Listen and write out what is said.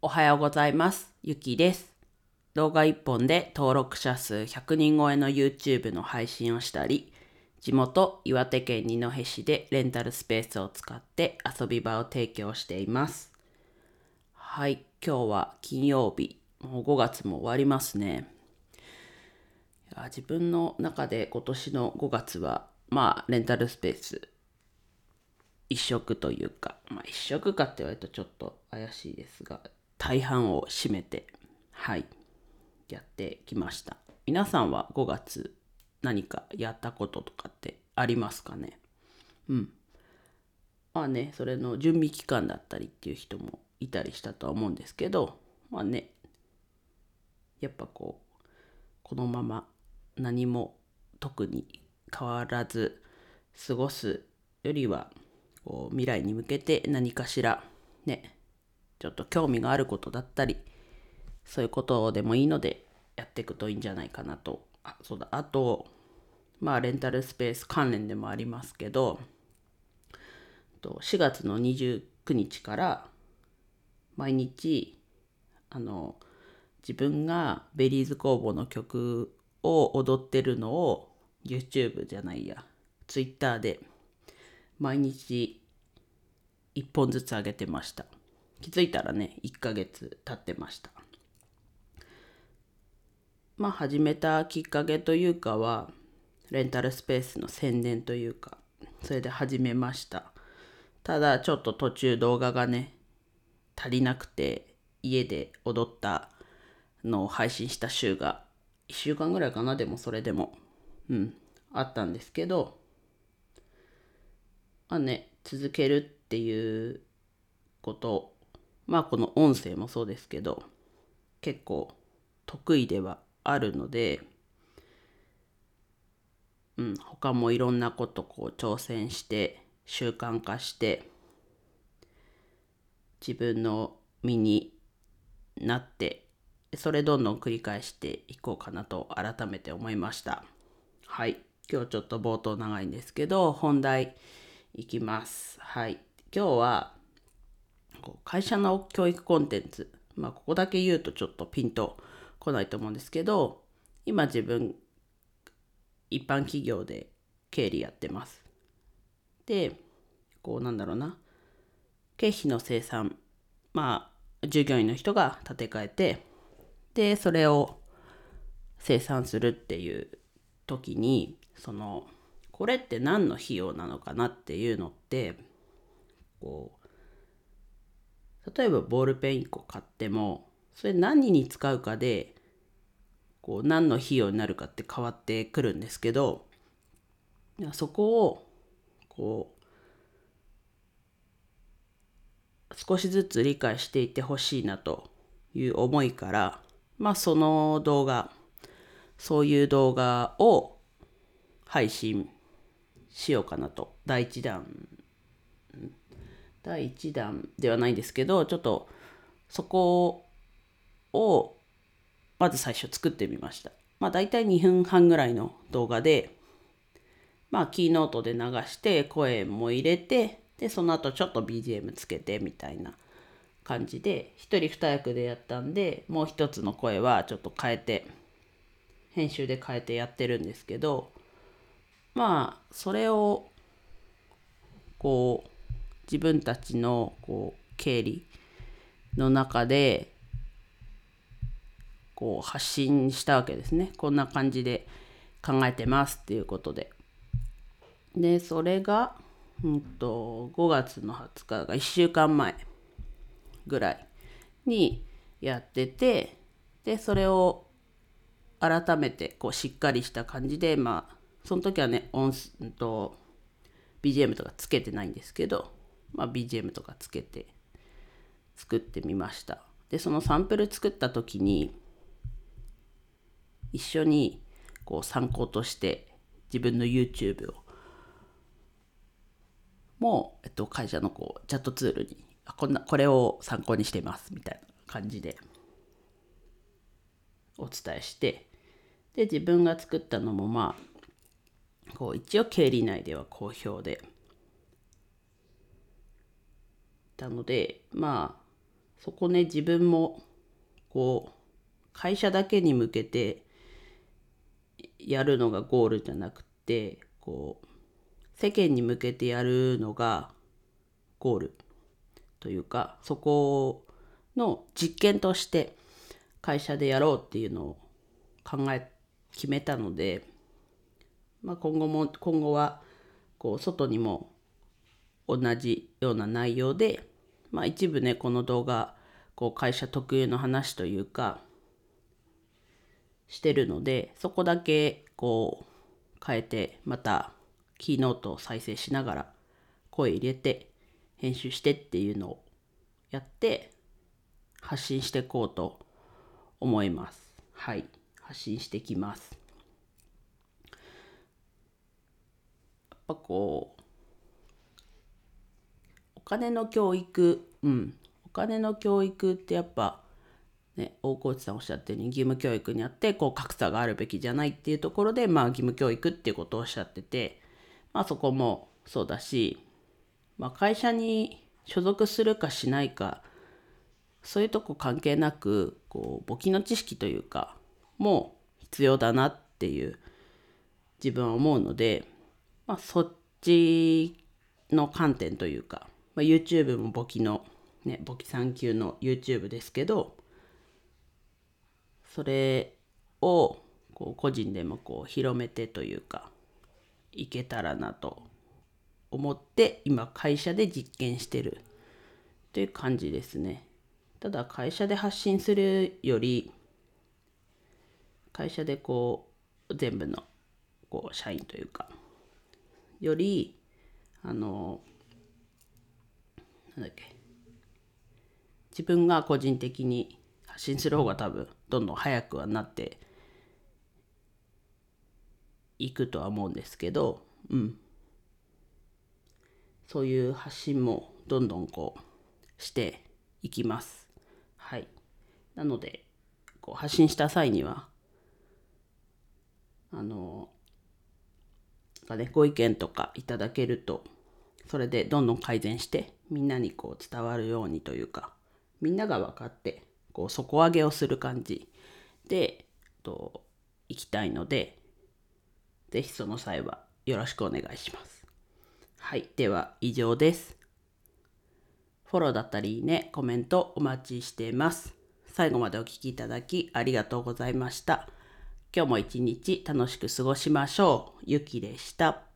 おはようございます。ゆきです。動画1本で登録者数100人超えの YouTube の配信をしたり、地元岩手県二戸市でレンタルスペースを使って遊び場を提供しています。はい、今日は金曜日。もう5月も終わりますね。いや自分の中で今年の5月は、まあ、レンタルスペース一色というか、まあ一色かって言われるとちょっと怪しいですが、大半を占めて、はい、やってきました。皆さんは5月何かやったこととかってありますかね？うん。まあね、それの準備期間だったりっていう人もいたりしたとは思うんですけど、まあね、やっぱこう、このまま何も特に変わらず過ごすよりは、こう未来に向けて何かしらねちょっと興味があることだったりそういうことでもいいのでやっていくといいんじゃないかなと。あそうだ。あとまあレンタルスペース関連でもありますけど4月の29日から毎日あの自分がベリーズ工房の曲を踊ってるのを YouTube じゃないや Twitter で毎日1本ずつ上げてました。気づいたらね1ヶ月経ってました。まあ始めたきっかけというかはレンタルスペースの宣伝というかそれで始めました。ただちょっと途中動画がね足りなくて家で踊ったのを配信した週が1週間ぐらいかなでもそれでも。うんあったんですけどまあね、続けるっていうこと、まあこの音声もそうですけど、結構得意ではあるので、うん、他もいろんなことこう挑戦して、習慣化して、自分の身になって、それどんどん繰り返していこうかなと改めて思いました。はい。今日ちょっと冒頭長いんですけど、本題、いきます。はい。今日はこう会社の教育コンテンツ、まあここだけ言うとちょっとピンとこないと思うんですけど、今自分一般企業で経理やってます。で、こうなんだろうな、経費の生産、まあ従業員の人が立て替えて、で、それを生産するっていう時に、その、これって何の費用なのかなっていうのってこう例えばボールペン1個買ってもそれ何に使うかでこう何の費用になるかって変わってくるんですけどそこをこう少しずつ理解していってほしいなという思いからまあその動画そういう動画を配信しようかなと。第1弾第1弾ではないんですけどちょっとそこをまず最初作ってみました。まあ大体2分半ぐらいの動画でまあキーノートで流して声も入れてでその後ちょっと BGM つけてみたいな感じで1人2役でやったんでもう一つの声はちょっと変えて編集で変えてやってるんですけどまあそれをこう自分たちのこう経理の中でこう発信したわけですね。こんな感じで考えてますっていうことで。でそれが、うん、と5月の20日が1週間前ぐらいにやっててでそれを改めてこうしっかりした感じでまあその時はね音んと BGM とかつけてないんですけど、まあ、BGM とかつけて作ってみました。でそのサンプル作った時に一緒にこう参考として自分の YouTube をもう、えっと、会社のこうチャットツールにこんなこれを参考にしてますみたいな感じでお伝えしてで自分が作ったのもまあこう一応経理内では好評でたのでまあそこね自分もこう会社だけに向けてやるのがゴールじゃなくてこう世間に向けてやるのがゴールというかそこの実験として会社でやろうっていうのを考え決めたので、まあ、今後も今後はこう外にも同じような内容で、まあ、一部ねこの動画こう会社特有の話というかしてるのでそこだけこう変えてまたキーノートを再生しながら声入れて編集してっていうのをやって発信していこうと思います。はい、発信してきます。やっぱこう金の教育、うん、お金の教育ってやっぱね、大河内さんおっしゃったように義務教育にあってこう格差があるべきじゃないっていうところで、まあ、義務教育っていうことをおっしゃってて、まあ、そこもそうだし、まあ、会社に所属するかしないかそういうとこ関係なくこう簿記の知識というかもう必要だなっていう自分は思うので、まあ、そっちの観点というか、まあ、YouTube も簿記のね簿記3級の YouTube ですけどそれをこう個人でもこう広めてというかいけたらなと思って今会社で実験してるという感じですね。ただ会社で発信するより会社でこう全部のこう社員というかよりあのなんだっけ？自分が個人的に発信する方が多分どんどん早くはなっていくとは思うんですけど、うん、そういう発信もどんどんこうしていきます。はい。なので、こう発信した際には、あの、がね、ご意見とかいただけると、それでどんどん改善して、みんなにこう伝わるようにというか、みんなが分かって、こう底上げをする感じで、と、いきたいので、ぜひその際はよろしくお願いします。はい。では以上です。フォローだったりね、コメントお待ちしています。最後までお聴きいただきありがとうございました。今日も一日楽しく過ごしましょう。ゆきでした。